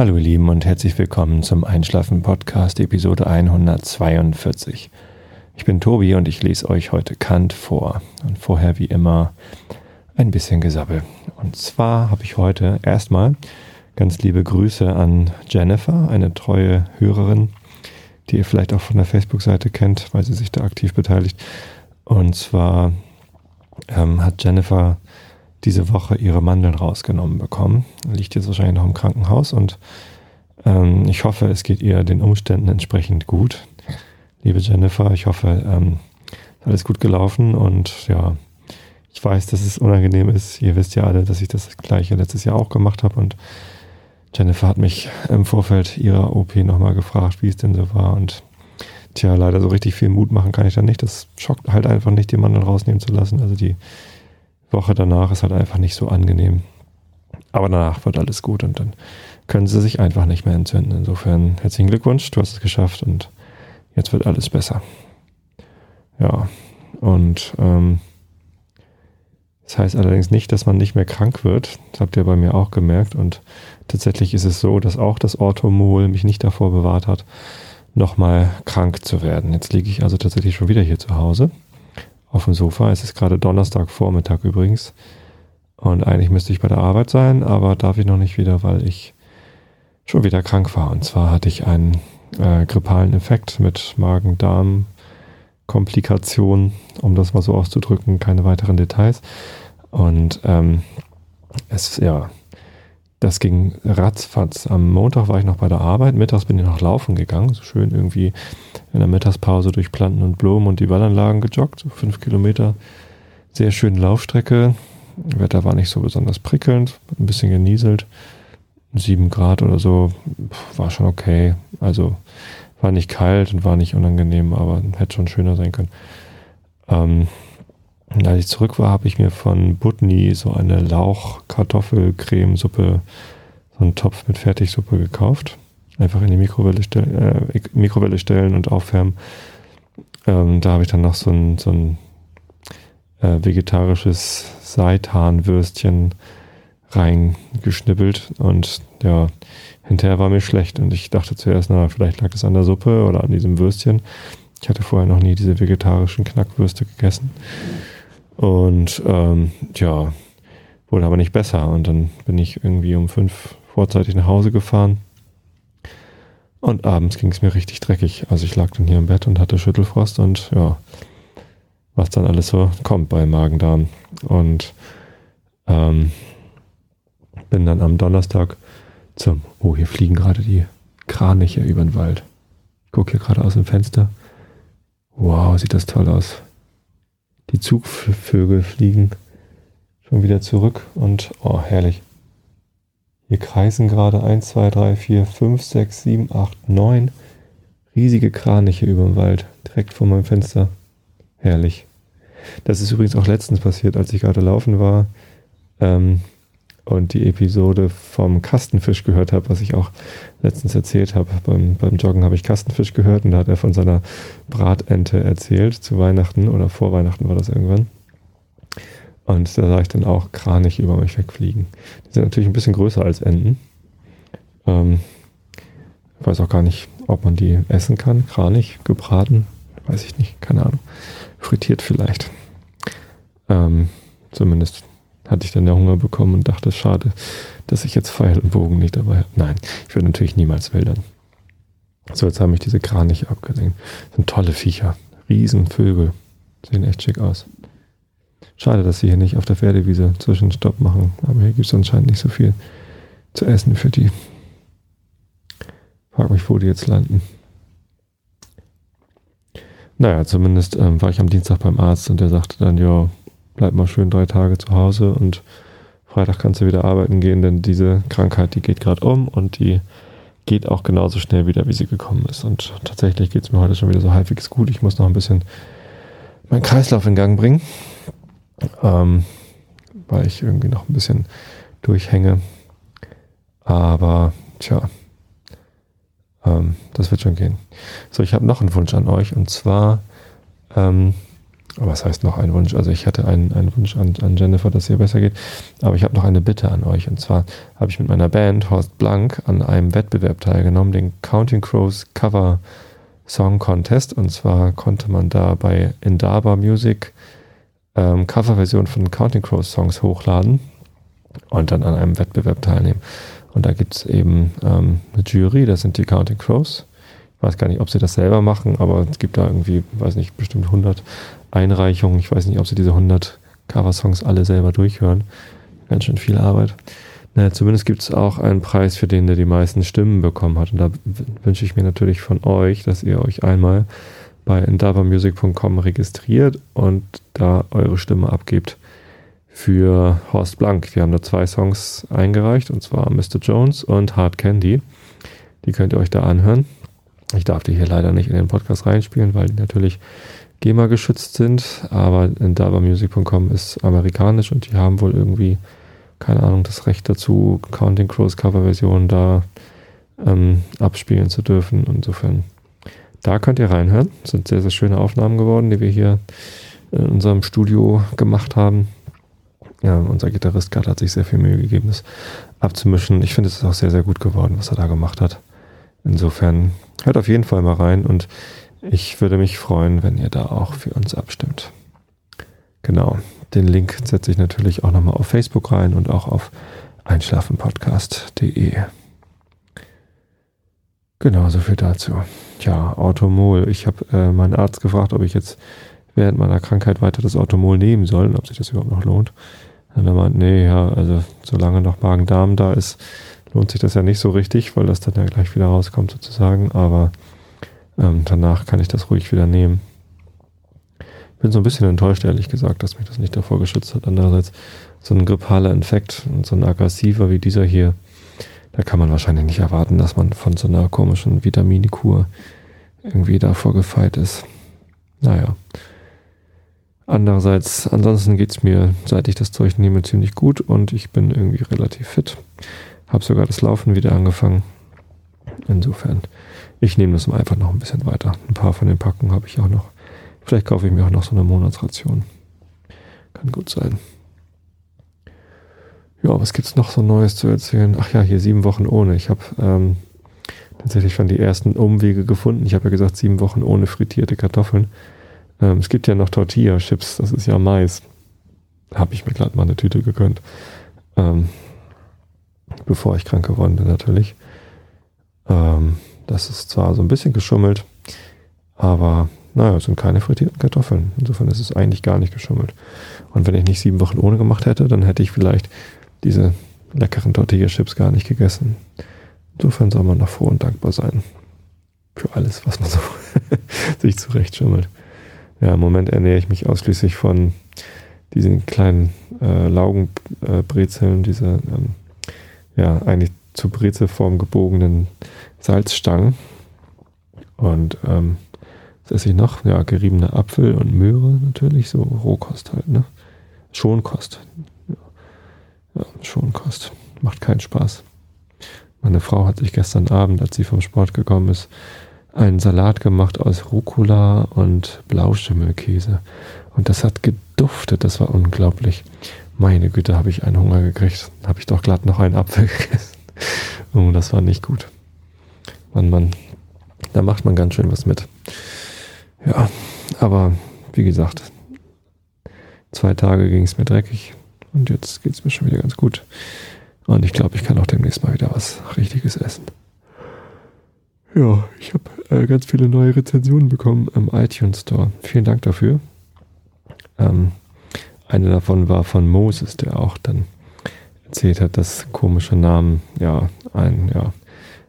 Hallo ihr Lieben und herzlich willkommen zum Einschlafen Podcast Episode 142. Ich bin Tobi und ich lese euch heute Kant vor und vorher wie immer ein bisschen Gesabbel. Und zwar habe ich heute erstmal ganz liebe Grüße an Jennifer, eine treue Hörerin, die ihr vielleicht auch von der Facebook-Seite kennt, weil sie sich da aktiv beteiligt. Und zwar ähm, hat Jennifer diese Woche ihre Mandeln rausgenommen bekommen. Liegt jetzt wahrscheinlich noch im Krankenhaus und ähm, ich hoffe, es geht ihr den Umständen entsprechend gut. Liebe Jennifer, ich hoffe, ähm, alles gut gelaufen und ja, ich weiß, dass es unangenehm ist. Ihr wisst ja alle, dass ich das gleiche letztes Jahr auch gemacht habe und Jennifer hat mich im Vorfeld ihrer OP nochmal gefragt, wie es denn so war und tja, leider so richtig viel Mut machen kann ich da nicht. Das schockt halt einfach nicht, den Mandeln rausnehmen zu lassen. Also die Woche danach ist halt einfach nicht so angenehm. Aber danach wird alles gut und dann können sie sich einfach nicht mehr entzünden. Insofern herzlichen Glückwunsch, du hast es geschafft und jetzt wird alles besser. Ja, und ähm, das heißt allerdings nicht, dass man nicht mehr krank wird. Das habt ihr bei mir auch gemerkt. Und tatsächlich ist es so, dass auch das Orthomol mich nicht davor bewahrt hat, nochmal krank zu werden. Jetzt liege ich also tatsächlich schon wieder hier zu Hause auf dem Sofa. Es ist gerade Donnerstagvormittag übrigens. Und eigentlich müsste ich bei der Arbeit sein, aber darf ich noch nicht wieder, weil ich schon wieder krank war. Und zwar hatte ich einen äh, grippalen Effekt mit Magen-Darm-Komplikationen, um das mal so auszudrücken, keine weiteren Details. Und ähm, es, ja, das ging ratzfatz. Am Montag war ich noch bei der Arbeit, mittags bin ich noch laufen gegangen, so schön irgendwie in der Mittagspause durch Planten und Blumen und die Wallanlagen gejoggt, so fünf Kilometer. Sehr schöne Laufstrecke. Wetter war nicht so besonders prickelnd, ein bisschen genieselt. Sieben Grad oder so, war schon okay. Also war nicht kalt und war nicht unangenehm, aber hätte schon schöner sein können. Ähm, als ich zurück war, habe ich mir von Butni so eine Lauch-Kartoffel-Cremesuppe, so einen Topf mit Fertigsuppe gekauft. Einfach in die Mikrowelle, stell, äh, Mikrowelle stellen und aufwärmen. Ähm, da habe ich dann noch so ein, so ein äh, vegetarisches Seitanwürstchen reingeschnippelt und ja, hinterher war mir schlecht und ich dachte zuerst, na, vielleicht lag es an der Suppe oder an diesem Würstchen. Ich hatte vorher noch nie diese vegetarischen Knackwürste gegessen. Und ähm, ja, wurde aber nicht besser. Und dann bin ich irgendwie um fünf vorzeitig nach Hause gefahren. Und abends ging es mir richtig dreckig. Also ich lag dann hier im Bett und hatte Schüttelfrost und ja, was dann alles so kommt bei Magen-Darm. Und ähm, bin dann am Donnerstag zum, oh, hier fliegen gerade die Kraniche über den Wald. Ich gucke hier gerade aus dem Fenster. Wow, sieht das toll aus. Die Zugvögel fliegen schon wieder zurück und oh, herrlich. Hier kreisen gerade 1, 2, 3, 4, 5, 6, 7, 8, 9 riesige Kraniche über dem Wald, direkt vor meinem Fenster. Herrlich. Das ist übrigens auch letztens passiert, als ich gerade laufen war. Ähm, und die Episode vom Kastenfisch gehört habe, was ich auch letztens erzählt habe. Beim, beim Joggen habe ich Kastenfisch gehört und da hat er von seiner Bratente erzählt, zu Weihnachten oder vor Weihnachten war das irgendwann. Und da sah ich dann auch Kranich über mich wegfliegen. Die sind natürlich ein bisschen größer als Enten. Ähm, ich weiß auch gar nicht, ob man die essen kann. Kranich, gebraten, weiß ich nicht, keine Ahnung. Frittiert vielleicht. Ähm, zumindest hatte ich dann der Hunger bekommen und dachte, schade, dass ich jetzt Pfeil und Bogen nicht dabei habe. Nein, ich würde natürlich niemals wildern. So, jetzt haben mich diese Kraniche abgesehen. Das sind tolle Viecher. Riesenvögel. Sehen echt schick aus. Schade, dass sie hier nicht auf der Pferdewiese Zwischenstopp machen. Aber hier gibt es anscheinend nicht so viel zu essen für die. Frag mich, wo die jetzt landen. Naja, zumindest ähm, war ich am Dienstag beim Arzt und der sagte dann, ja, bleib mal schön drei Tage zu Hause und Freitag kannst du wieder arbeiten gehen, denn diese Krankheit, die geht gerade um und die geht auch genauso schnell wieder, wie sie gekommen ist. Und tatsächlich geht es mir heute schon wieder so halbwegs gut. Ich muss noch ein bisschen meinen Kreislauf in Gang bringen, ähm, weil ich irgendwie noch ein bisschen durchhänge. Aber tja, ähm, das wird schon gehen. So, ich habe noch einen Wunsch an euch und zwar ähm, Aber was heißt noch ein Wunsch? Also ich hatte einen, einen Wunsch an, an Jennifer, dass es ihr besser geht. Aber ich habe noch eine Bitte an euch. Und zwar habe ich mit meiner Band Horst Blank an einem Wettbewerb teilgenommen, den Counting Crows Cover Song Contest. Und zwar konnte man da bei Indaba Music ähm, Coverversion von Counting Crows Songs hochladen und dann an einem Wettbewerb teilnehmen. Und da gibt es eben ähm, eine Jury, das sind die Counting Crows. Ich weiß gar nicht, ob sie das selber machen, aber es gibt da irgendwie, weiß nicht, bestimmt 100 Einreichungen. Ich weiß nicht, ob sie diese 100 Cover-Songs alle selber durchhören. Ganz schön viel Arbeit. Naja, zumindest gibt es auch einen Preis für den, der die meisten Stimmen bekommen hat. Und da wünsche ich mir natürlich von euch, dass ihr euch einmal bei endeavormusic.com registriert und da eure Stimme abgebt für Horst Blank. Wir haben da zwei Songs eingereicht, und zwar Mr. Jones und Hard Candy. Die könnt ihr euch da anhören. Ich darf die hier leider nicht in den Podcast reinspielen, weil die natürlich GEMA geschützt sind, aber endeavormusic.com ist amerikanisch und die haben wohl irgendwie, keine Ahnung, das Recht dazu, Counting Crows Coverversion da ähm, abspielen zu dürfen. Insofern, da könnt ihr reinhören. Das sind sehr, sehr schöne Aufnahmen geworden, die wir hier in unserem Studio gemacht haben. Ja, unser Gitarrist gerade hat sich sehr viel Mühe gegeben, das abzumischen. Ich finde, es ist auch sehr, sehr gut geworden, was er da gemacht hat. Insofern hört auf jeden Fall mal rein und ich würde mich freuen, wenn ihr da auch für uns abstimmt. Genau. Den Link setze ich natürlich auch nochmal auf Facebook rein und auch auf einschlafenpodcast.de. Genau, so viel dazu. Ja, Automol. Ich habe äh, meinen Arzt gefragt, ob ich jetzt während meiner Krankheit weiter das Automol nehmen soll und ob sich das überhaupt noch lohnt. Und er meint, nee, ja, also solange noch Magen-Darm da ist, lohnt sich das ja nicht so richtig, weil das dann ja gleich wieder rauskommt sozusagen. Aber ähm, danach kann ich das ruhig wieder nehmen. Ich bin so ein bisschen enttäuscht, ehrlich gesagt, dass mich das nicht davor geschützt hat. Andererseits, so ein grippaler Infekt und so ein aggressiver wie dieser hier, da kann man wahrscheinlich nicht erwarten, dass man von so einer komischen Vitaminkur irgendwie davor gefeit ist. Naja. Andererseits, ansonsten geht es mir, seit ich das Zeug nehme, ziemlich gut und ich bin irgendwie relativ fit. Habe sogar das Laufen wieder angefangen. Insofern ich nehme das einfach noch ein bisschen weiter. Ein paar von den Packungen habe ich auch noch. Vielleicht kaufe ich mir auch noch so eine Monatsration. Kann gut sein. Ja, was gibt es noch so Neues zu erzählen? Ach ja, hier sieben Wochen ohne. Ich habe ähm, tatsächlich schon die ersten Umwege gefunden. Ich habe ja gesagt, sieben Wochen ohne frittierte Kartoffeln. Ähm, es gibt ja noch Tortilla-Chips, das ist ja Mais. Habe ich mir gerade mal eine Tüte gegönnt. Ähm, bevor ich krank geworden bin, natürlich. Ähm, das ist zwar so ein bisschen geschummelt, aber naja, es sind keine frittierten Kartoffeln. Insofern ist es eigentlich gar nicht geschummelt. Und wenn ich nicht sieben Wochen ohne gemacht hätte, dann hätte ich vielleicht diese leckeren Tortilla-Chips gar nicht gegessen. Insofern soll man noch froh und dankbar sein. Für alles, was man so sich zurecht schummelt. Ja, im Moment ernähre ich mich ausschließlich von diesen kleinen äh, Laugenbrezeln, äh, diese ähm, ja, eigentlich zu Brezelform gebogenen Salzstangen. Und ähm, was esse ich noch? Ja, geriebener Apfel und Möhre natürlich, so Rohkost halt, ne? Schonkost. Ja, ja Schonkost. Macht keinen Spaß. Meine Frau hat sich gestern Abend, als sie vom Sport gekommen ist, einen Salat gemacht aus Rucola und Blauschimmelkäse. Und das hat geduftet, das war unglaublich. Meine Güte, habe ich einen Hunger gekriegt. Habe ich doch glatt noch einen Apfel gegessen. Oh, das war nicht gut. Mann, Mann, da macht man ganz schön was mit. Ja, aber wie gesagt, zwei Tage ging es mir dreckig und jetzt geht es mir schon wieder ganz gut. Und ich glaube, ich kann auch demnächst mal wieder was Richtiges essen. Ja, ich habe äh, ganz viele neue Rezensionen bekommen im iTunes Store. Vielen Dank dafür. Ähm, eine davon war von Moses, der auch dann erzählt hat, dass komische Namen ja ein, ja,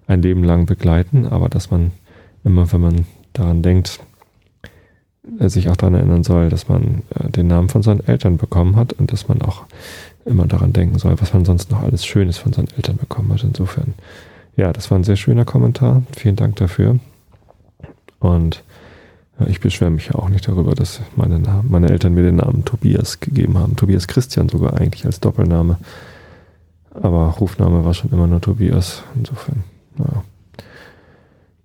ein Leben lang begleiten, aber dass man immer, wenn man daran denkt, äh, sich auch daran erinnern soll, dass man äh, den Namen von seinen Eltern bekommen hat und dass man auch immer daran denken soll, was man sonst noch alles Schönes von seinen Eltern bekommen hat. Insofern, ja, das war ein sehr schöner Kommentar. Vielen Dank dafür. Und ich beschwere mich ja auch nicht darüber, dass meine, meine Eltern mir den Namen Tobias gegeben haben. Tobias Christian sogar eigentlich als Doppelname. Aber Rufname war schon immer nur Tobias. Insofern, naja.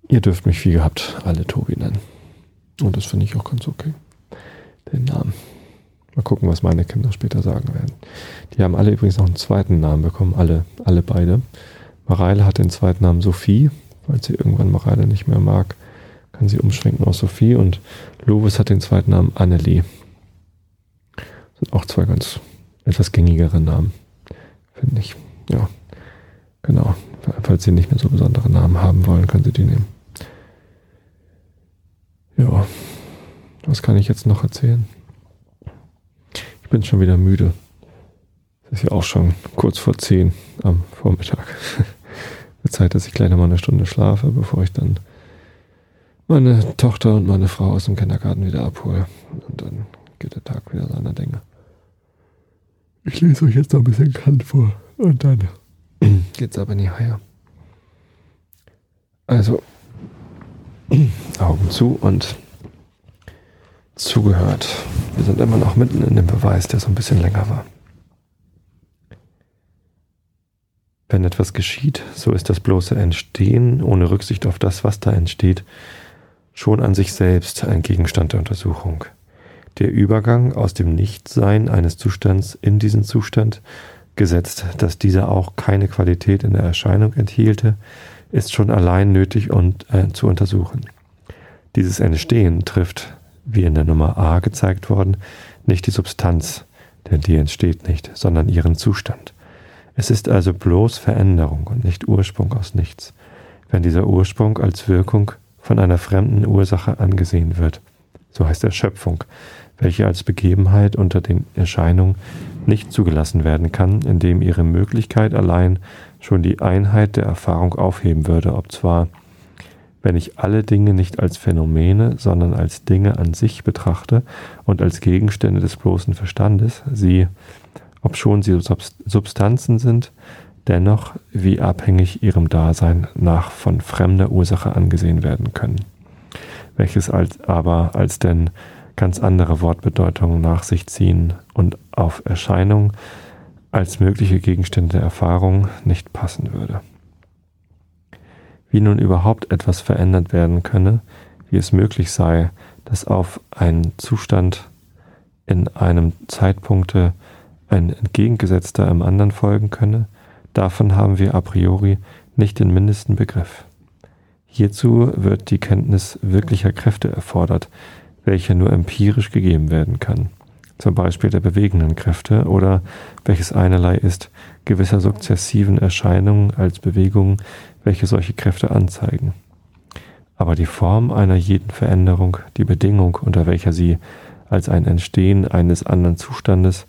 Ihr dürft mich wie gehabt alle Tobi nennen. Und das finde ich auch ganz okay. den Namen. Mal gucken, was meine Kinder später sagen werden. Die haben alle übrigens noch einen zweiten Namen bekommen, alle, alle beide. Mareile hat den zweiten Namen Sophie, weil sie irgendwann Mareile nicht mehr mag, kann sie umschwenken auf Sophie und Lovis hat den zweiten Namen Annelie. Das sind auch zwei ganz etwas gängigere Namen, finde ich. Ja, genau. Falls sie nicht mehr so besondere Namen haben wollen, können sie die nehmen. Ja, was kann ich jetzt noch erzählen? Ich bin schon wieder müde. Es ist ja auch schon kurz vor zehn am Vormittag. Zeit, dass ich gleich noch mal eine Stunde schlafe, bevor ich dann meine Tochter und meine Frau aus dem Kindergarten wieder abhole. Und dann geht der Tag wieder seiner Dinge. Ich lese euch jetzt noch ein bisschen Kant vor und dann geht's aber nie higher. Also, Augen zu und zugehört. Wir sind immer noch mitten in dem Beweis, der so ein bisschen länger war. Wenn etwas geschieht, so ist das bloße Entstehen ohne Rücksicht auf das, was da entsteht, schon an sich selbst ein Gegenstand der Untersuchung. Der Übergang aus dem Nichtsein eines Zustands in diesen Zustand, gesetzt, dass dieser auch keine Qualität in der Erscheinung enthielte, ist schon allein nötig und, äh, zu untersuchen. Dieses Entstehen trifft, wie in der Nummer A gezeigt worden, nicht die Substanz, denn die entsteht nicht, sondern ihren Zustand. Es ist also bloß Veränderung und nicht Ursprung aus nichts, wenn dieser Ursprung als Wirkung von einer fremden Ursache angesehen wird. So heißt Erschöpfung, welche als Begebenheit unter den Erscheinungen nicht zugelassen werden kann, indem ihre Möglichkeit allein schon die Einheit der Erfahrung aufheben würde, ob zwar, wenn ich alle Dinge nicht als Phänomene, sondern als Dinge an sich betrachte und als Gegenstände des bloßen Verstandes, sie, obschon sie Substanzen sind, dennoch wie abhängig ihrem Dasein nach von fremder Ursache angesehen werden können, welches als, aber als denn ganz andere Wortbedeutungen nach sich ziehen und auf Erscheinung als mögliche Gegenstände der Erfahrung nicht passen würde. Wie nun überhaupt etwas verändert werden könne, wie es möglich sei, dass auf einen Zustand in einem Zeitpunkte ein entgegengesetzter im anderen folgen könne, davon haben wir a priori nicht den mindesten Begriff. Hierzu wird die Kenntnis wirklicher Kräfte erfordert, welche nur empirisch gegeben werden kann, zum Beispiel der bewegenden Kräfte oder welches einerlei ist, gewisser sukzessiven Erscheinungen als Bewegungen, welche solche Kräfte anzeigen. Aber die Form einer jeden Veränderung, die Bedingung, unter welcher sie als ein Entstehen eines anderen Zustandes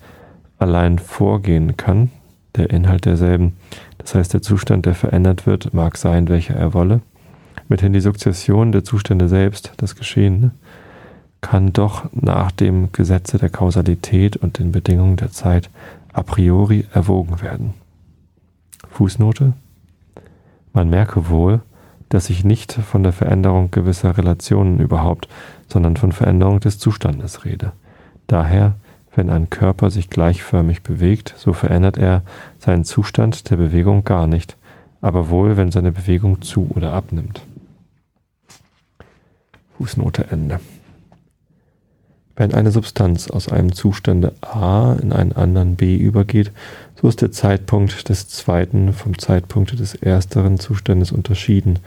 allein vorgehen kann, der Inhalt derselben, das heißt der Zustand, der verändert wird, mag sein, welcher er wolle, mithin die Sukzession der Zustände selbst, das Geschehene, kann doch nach dem Gesetze der Kausalität und den Bedingungen der Zeit a priori erwogen werden. Fußnote Man merke wohl, dass ich nicht von der Veränderung gewisser Relationen überhaupt, sondern von Veränderung des Zustandes rede. Daher, wenn ein Körper sich gleichförmig bewegt, so verändert er seinen Zustand der Bewegung gar nicht, aber wohl, wenn seine Bewegung zu oder abnimmt. Fußnote Ende. Wenn eine Substanz aus einem Zustande A in einen anderen B übergeht, so ist der Zeitpunkt des zweiten vom Zeitpunkt des ersteren Zustandes unterschieden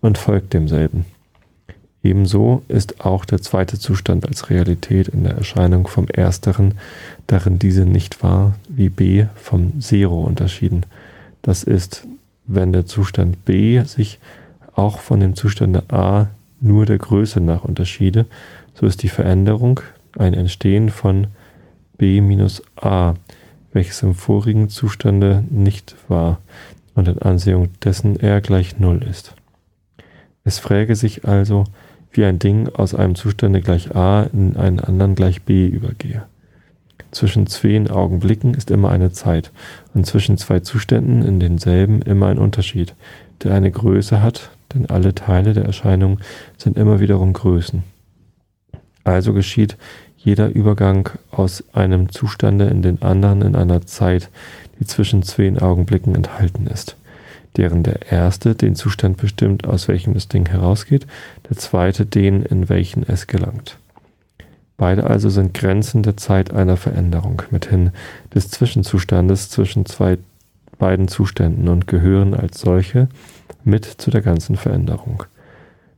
und folgt demselben. Ebenso ist auch der zweite Zustand als Realität in der Erscheinung vom ersteren, darin diese nicht war, wie B vom Zero unterschieden. Das ist, wenn der Zustand B sich auch von dem Zustande A nur der Größe nach unterschiede, so ist die Veränderung ein Entstehen von b minus a, welches im vorigen Zustande nicht war und in Ansehung dessen r gleich null ist. Es fräge sich also, wie ein Ding aus einem Zustande gleich a in einen anderen gleich b übergehe. Zwischen zwei Augenblicken ist immer eine Zeit und zwischen zwei Zuständen in denselben immer ein Unterschied, der eine Größe hat, denn alle Teile der Erscheinung sind immer wiederum Größen. Also geschieht jeder Übergang aus einem Zustande in den anderen in einer Zeit, die zwischen zwei Augenblicken enthalten ist, deren der erste den Zustand bestimmt, aus welchem das Ding herausgeht, der zweite den, in welchen es gelangt. Beide also sind Grenzen der Zeit einer Veränderung, mithin des Zwischenzustandes zwischen zwei beiden Zuständen und gehören als solche mit zu der ganzen Veränderung.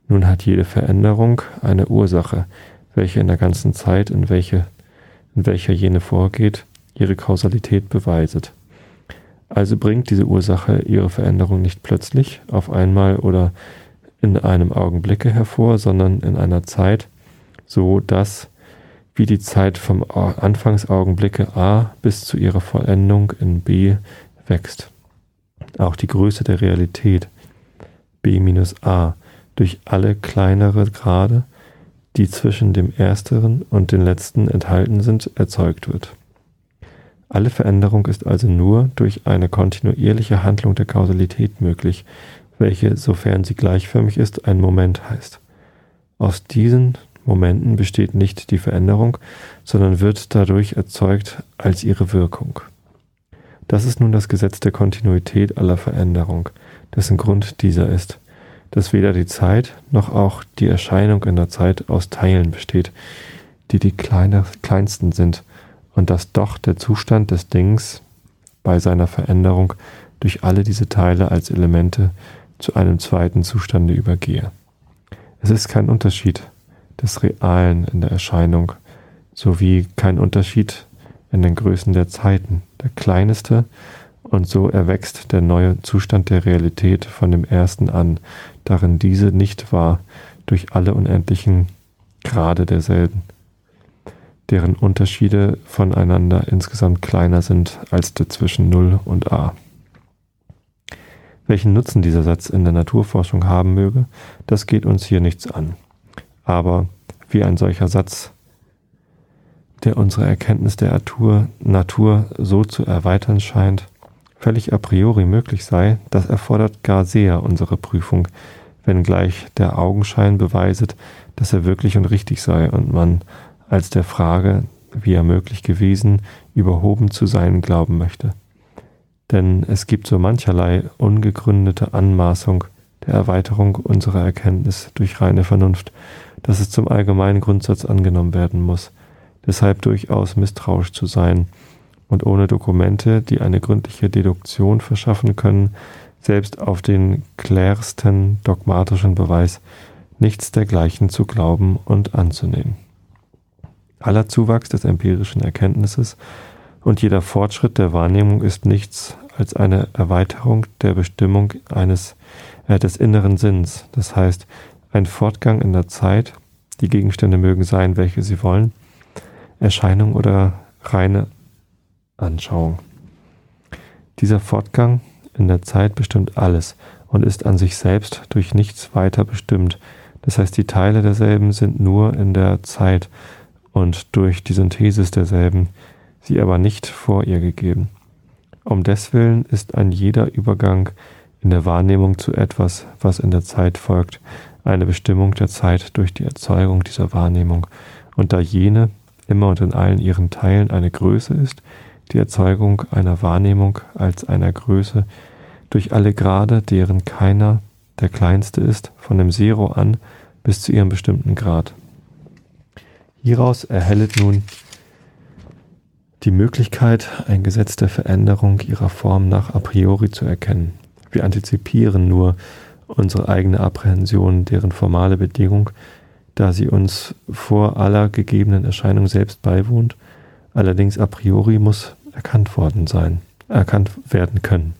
Nun hat jede Veränderung eine Ursache, welche in der ganzen Zeit, in, welche, in welcher jene vorgeht, ihre Kausalität beweiset. Also bringt diese Ursache ihre Veränderung nicht plötzlich, auf einmal oder in einem Augenblicke hervor, sondern in einer Zeit, so dass wie die Zeit vom Anfangsaugenblicke A bis zu ihrer Vollendung in B wächst. Auch die Größe der Realität B minus A durch alle kleinere Grade, die zwischen dem ersteren und den letzten enthalten sind, erzeugt wird. Alle Veränderung ist also nur durch eine kontinuierliche Handlung der Kausalität möglich, welche, sofern sie gleichförmig ist, ein Moment heißt. Aus diesen Momenten besteht nicht die Veränderung, sondern wird dadurch erzeugt als ihre Wirkung. Das ist nun das Gesetz der Kontinuität aller Veränderung, dessen Grund dieser ist, dass weder die Zeit noch auch die Erscheinung in der Zeit aus Teilen besteht, die die kleine, kleinsten sind, und dass doch der Zustand des Dings bei seiner Veränderung durch alle diese Teile als Elemente zu einem zweiten Zustande übergehe. Es ist kein Unterschied des Realen in der Erscheinung, sowie kein Unterschied in den Größen der Zeiten. Der kleinste und so erwächst der neue Zustand der Realität von dem ersten an, darin diese nicht war, durch alle unendlichen Grade derselben, deren Unterschiede voneinander insgesamt kleiner sind als der zwischen 0 und a. Welchen Nutzen dieser Satz in der Naturforschung haben möge, das geht uns hier nichts an. Aber wie ein solcher Satz, der unsere Erkenntnis der Natur, Natur so zu erweitern scheint, völlig a priori möglich sei, das erfordert gar sehr unsere Prüfung, wenngleich der Augenschein beweiset, dass er wirklich und richtig sei und man als der Frage, wie er möglich gewesen, überhoben zu sein glauben möchte. Denn es gibt so mancherlei ungegründete Anmaßung der Erweiterung unserer Erkenntnis durch reine Vernunft, dass es zum allgemeinen Grundsatz angenommen werden muss, deshalb durchaus misstrauisch zu sein und ohne Dokumente, die eine gründliche Deduktion verschaffen können, selbst auf den klärsten dogmatischen Beweis nichts dergleichen zu glauben und anzunehmen. Aller Zuwachs des empirischen Erkenntnisses und jeder Fortschritt der Wahrnehmung ist nichts als eine Erweiterung der Bestimmung eines äh, des inneren Sinns, das heißt ein Fortgang in der Zeit, die Gegenstände mögen sein, welche sie wollen, Erscheinung oder reine Anschauung. Dieser Fortgang in der Zeit bestimmt alles und ist an sich selbst durch nichts weiter bestimmt. Das heißt, die Teile derselben sind nur in der Zeit und durch die Synthesis derselben, sie aber nicht vor ihr gegeben. Um deswillen ist ein jeder Übergang in der Wahrnehmung zu etwas, was in der Zeit folgt, eine Bestimmung der Zeit durch die Erzeugung dieser Wahrnehmung, und da jene immer und in allen ihren Teilen eine Größe ist, die Erzeugung einer Wahrnehmung als einer Größe durch alle Grade, deren keiner der kleinste ist, von dem Zero an bis zu ihrem bestimmten Grad. Hieraus erhellet nun die Möglichkeit, ein Gesetz der Veränderung ihrer Form nach a priori zu erkennen. Wir antizipieren nur unsere eigene Apprehension, deren formale Bedingung, da sie uns vor aller gegebenen Erscheinung selbst beiwohnt, allerdings a priori muss erkannt worden sein, erkannt werden können.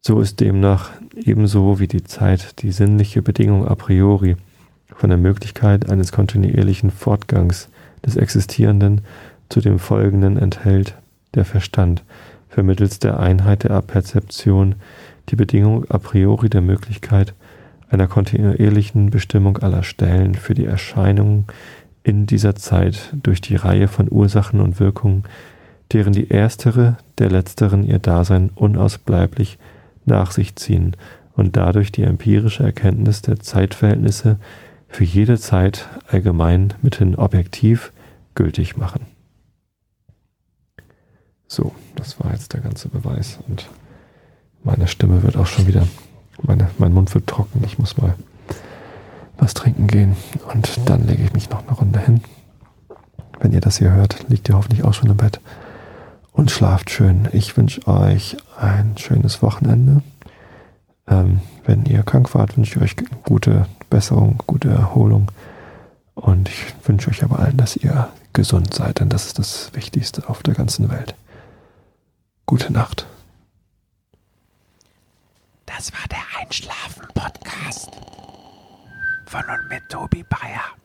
So ist demnach ebenso wie die Zeit die sinnliche Bedingung a priori von der Möglichkeit eines kontinuierlichen Fortgangs des Existierenden zu dem Folgenden enthält der Verstand vermittels der Einheit der Perzeption die Bedingung a priori der Möglichkeit einer kontinuierlichen Bestimmung aller Stellen für die Erscheinung in dieser Zeit durch die Reihe von Ursachen und Wirkungen, deren die erstere der letzteren ihr Dasein unausbleiblich nach sich ziehen und dadurch die empirische Erkenntnis der Zeitverhältnisse für jede Zeit allgemein mithin objektiv gültig machen. So, das war jetzt der ganze Beweis und meine Stimme wird auch schon wieder, meine, mein Mund wird trocken. Ich muss mal was trinken gehen und dann lege ich mich noch eine Runde hin. Wenn ihr das hier hört, liegt ihr hoffentlich auch schon im Bett und schlaft schön. Ich wünsche euch ein schönes Wochenende. Ähm, wenn ihr krank wart, wünsche ich euch gute Besserung, gute Erholung. Und ich wünsche euch aber allen, dass ihr gesund seid, denn das ist das Wichtigste auf der ganzen Welt. Gute Nacht. Das war der Einschlafen-Podcast von und mit Tobi Bayer.